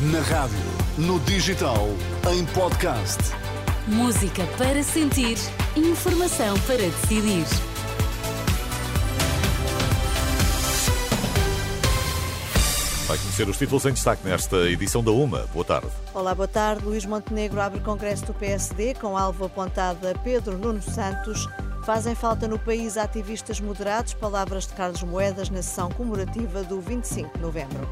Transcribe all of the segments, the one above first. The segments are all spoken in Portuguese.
Na rádio, no digital, em podcast. Música para sentir, informação para decidir. Vai conhecer os títulos em destaque nesta edição da UMA. Boa tarde. Olá, boa tarde. Luís Montenegro abre congresso do PSD com alvo apontado a Pedro Nuno Santos. Fazem falta no país ativistas moderados, palavras de Carlos Moedas na sessão comemorativa do 25 de novembro.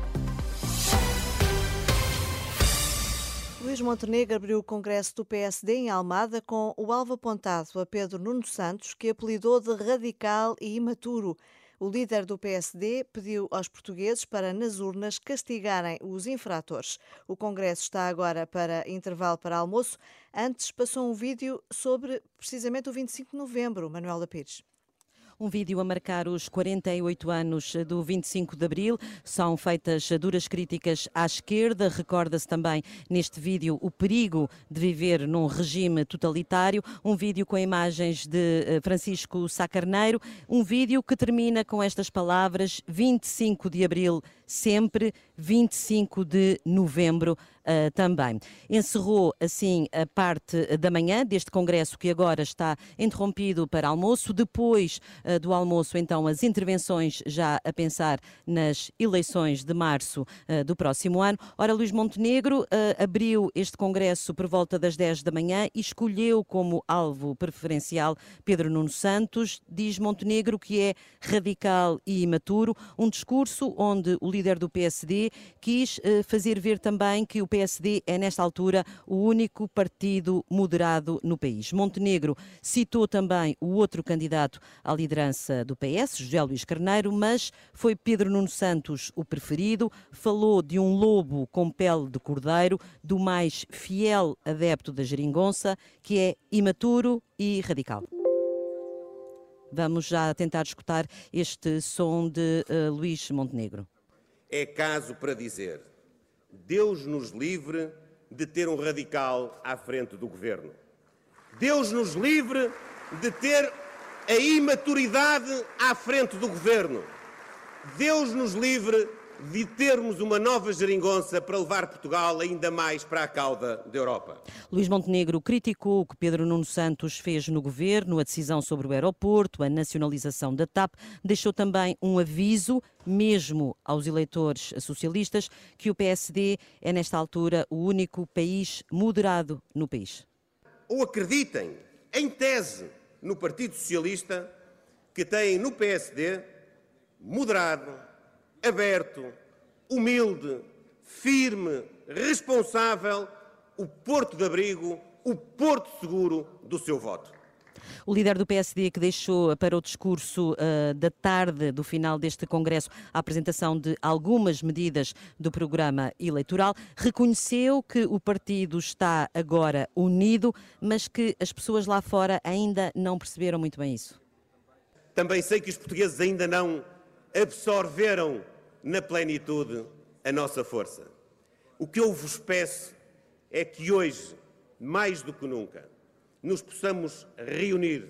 Luís Montenegro abriu o congresso do PSD em Almada com o alvo apontado a Pedro Nuno Santos, que apelidou de radical e imaturo. O líder do PSD pediu aos portugueses para, nas urnas, castigarem os infratores. O Congresso está agora para intervalo para almoço. Antes passou um vídeo sobre precisamente o 25 de novembro, Manuela Pires. Um vídeo a marcar os 48 anos do 25 de Abril. São feitas duras críticas à esquerda. Recorda-se também neste vídeo o perigo de viver num regime totalitário. Um vídeo com imagens de eh, Francisco Sacarneiro. Um vídeo que termina com estas palavras: 25 de Abril sempre, 25 de novembro uh, também. Encerrou assim a parte da manhã deste congresso que agora está interrompido para almoço. Depois uh, do almoço, então, as intervenções já a pensar nas eleições de março uh, do próximo ano. Ora, Luís Montenegro abriu este congresso por volta das 10 da manhã e escolheu como alvo preferencial Pedro Nuno Santos. Diz Montenegro que é radical e imaturo, um discurso onde o líder do PSD, quis eh, fazer ver também que o PSD é, nesta altura, o único partido moderado no país. Montenegro citou também o outro candidato à liderança do PS, José Luís Carneiro, mas foi Pedro Nuno Santos o preferido. Falou de um lobo com pele de cordeiro, do mais fiel adepto da geringonça, que é imaturo e radical. Vamos já tentar escutar este som de uh, Luís Montenegro é caso para dizer: Deus nos livre de ter um radical à frente do governo. Deus nos livre de ter a imaturidade à frente do governo. Deus nos livre de termos uma nova geringonça para levar Portugal ainda mais para a cauda da Europa. Luís Montenegro criticou o que Pedro Nuno Santos fez no governo, a decisão sobre o aeroporto, a nacionalização da TAP, deixou também um aviso, mesmo aos eleitores socialistas, que o PSD é nesta altura o único país moderado no país. Ou acreditem, em tese, no Partido Socialista, que tem no PSD moderado, aberto, humilde, firme, responsável, o porto de abrigo, o porto seguro do seu voto. O líder do PSD que deixou para o discurso uh, da tarde do final deste Congresso a apresentação de algumas medidas do programa eleitoral, reconheceu que o partido está agora unido, mas que as pessoas lá fora ainda não perceberam muito bem isso. Também sei que os portugueses ainda não absorveram na plenitude a nossa força. O que eu vos peço é que hoje, mais do que nunca, nos possamos reunir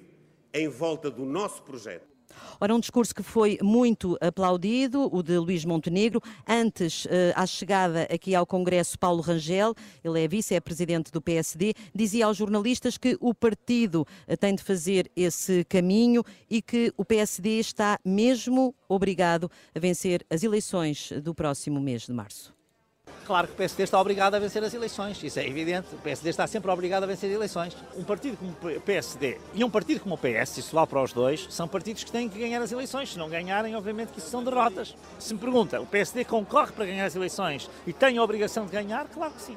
em volta do nosso projeto Ora, um discurso que foi muito aplaudido, o de Luís Montenegro. Antes, eh, à chegada aqui ao Congresso, Paulo Rangel, ele é vice-presidente do PSD, dizia aos jornalistas que o partido eh, tem de fazer esse caminho e que o PSD está mesmo obrigado a vencer as eleições do próximo mês de março. Claro que o PSD está obrigado a vencer as eleições, isso é evidente. O PSD está sempre obrigado a vencer eleições. Um partido como o PSD e um partido como o PS, isso lá para os dois, são partidos que têm que ganhar as eleições. Se não ganharem, obviamente que isso são derrotas. Se me pergunta, o PSD concorre para ganhar as eleições e tem a obrigação de ganhar? Claro que sim.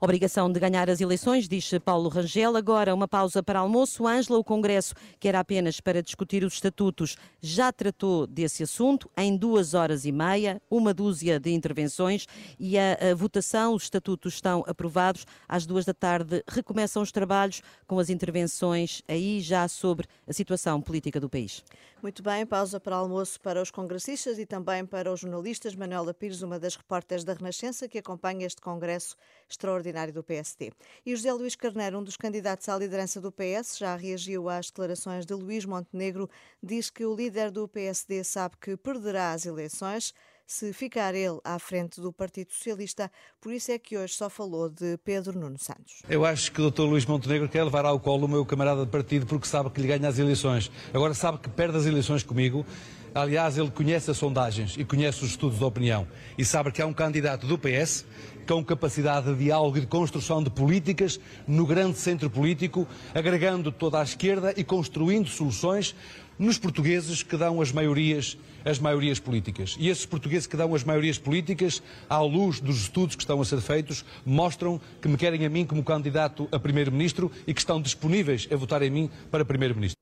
Obrigação de ganhar as eleições, diz Paulo Rangel. Agora, uma pausa para almoço. Ângela, o Congresso, que era apenas para discutir os estatutos, já tratou desse assunto em duas horas e meia, uma dúzia de intervenções e a, a votação, os estatutos estão aprovados. Às duas da tarde recomeçam os trabalhos com as intervenções aí já sobre a situação política do país. Muito bem, pausa para almoço para os congressistas e também para os jornalistas. Manuela Pires, uma das repórteres da Renascença, que acompanha este Congresso extraordinário do PSD. E José Luís Carneiro, um dos candidatos à liderança do PS, já reagiu às declarações de Luís Montenegro, diz que o líder do PSD sabe que perderá as eleições, se ficar ele à frente do Partido Socialista. Por isso é que hoje só falou de Pedro Nuno Santos. Eu acho que o Dr. Luís Montenegro quer levar ao colo o meu camarada de partido porque sabe que lhe ganha as eleições. Agora sabe que perde as eleições comigo. Aliás, ele conhece as sondagens e conhece os estudos de opinião e sabe que há um candidato do PS com capacidade de diálogo e de construção de políticas no grande centro político, agregando toda a esquerda e construindo soluções nos portugueses que dão as maiorias, as maiorias políticas. E esses portugueses que dão as maiorias políticas, à luz dos estudos que estão a ser feitos, mostram que me querem a mim como candidato a primeiro-ministro e que estão disponíveis a votar em mim para primeiro-ministro.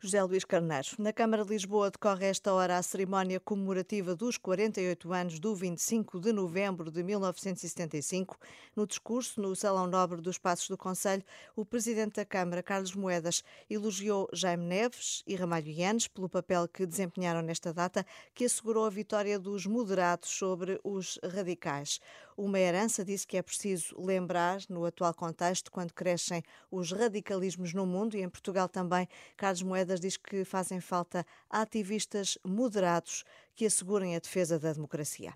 José Luís Carneiro. Na Câmara de Lisboa decorre esta hora a cerimónia comemorativa dos 48 anos do 25 de novembro de 1975. No discurso, no Salão Nobre dos Passos do Conselho, o Presidente da Câmara, Carlos Moedas, elogiou Jaime Neves e Ramalho Yanes pelo papel que desempenharam nesta data, que assegurou a vitória dos moderados sobre os radicais. Uma herança disse que é preciso lembrar, no atual contexto, quando crescem os radicalismos no mundo e em Portugal também. Carlos Moedas diz que fazem falta ativistas moderados que assegurem a defesa da democracia.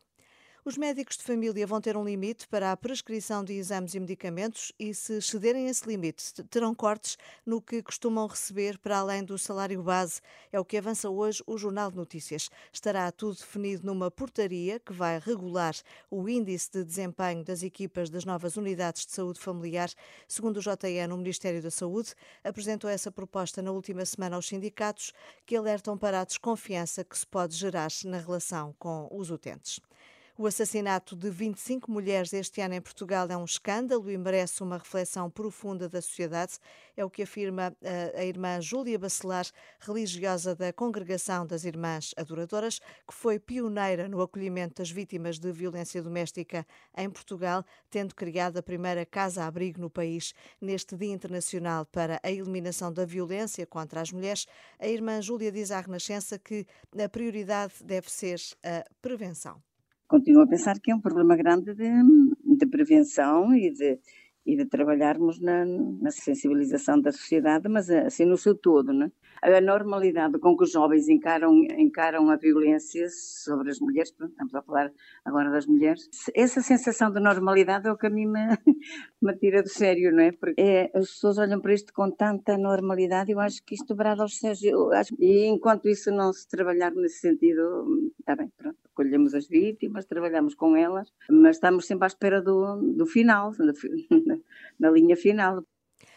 Os médicos de família vão ter um limite para a prescrição de exames e medicamentos e, se cederem esse limite, terão cortes no que costumam receber para além do salário base. É o que avança hoje o Jornal de Notícias. Estará tudo definido numa portaria que vai regular o índice de desempenho das equipas das novas unidades de saúde familiar. Segundo o JN, o Ministério da Saúde apresentou essa proposta na última semana aos sindicatos, que alertam para a desconfiança que se pode gerar na relação com os utentes. O assassinato de 25 mulheres este ano em Portugal é um escândalo e merece uma reflexão profunda da sociedade. É o que afirma eh, a irmã Júlia Bacelar, religiosa da Congregação das Irmãs Adoradoras, que foi pioneira no acolhimento das vítimas de violência doméstica em Portugal, tendo criado a primeira casa-abrigo no país. Neste Dia Internacional para a Eliminação da Violência contra as Mulheres, a irmã Júlia diz à Renascença que a prioridade deve ser a prevenção continuo a pensar que é um problema grande de, de prevenção e de, e de trabalharmos na, na, sensibilização da sociedade, mas assim no seu todo, né? A normalidade com que os jovens encaram, encaram a violência sobre as mulheres, estamos a falar agora das mulheres, essa sensação de normalidade é o que a mim me, me tira do sério, não é? Porque é, as pessoas olham para isto com tanta normalidade, eu acho que isto dobrado aos céus, e enquanto isso não se trabalhar nesse sentido, está bem, pronto. Acolhemos as vítimas, trabalhamos com elas, mas estamos sempre à espera do, do final, na linha final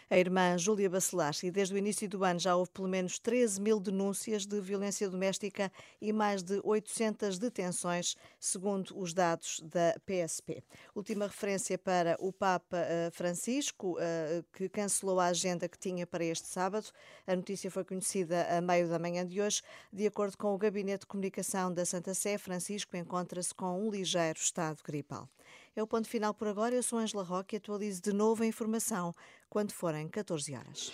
a irmã Júlia Bacelar. E desde o início do ano já houve pelo menos 13 mil denúncias de violência doméstica e mais de 800 detenções, segundo os dados da PSP. Última referência para o Papa eh, Francisco, eh, que cancelou a agenda que tinha para este sábado. A notícia foi conhecida a meio da manhã de hoje. De acordo com o Gabinete de Comunicação da Santa Sé, Francisco encontra-se com um ligeiro estado gripal. É o ponto final por agora. Eu sou Angela Roque e atualizo de novo a informação quando forem 14 horas.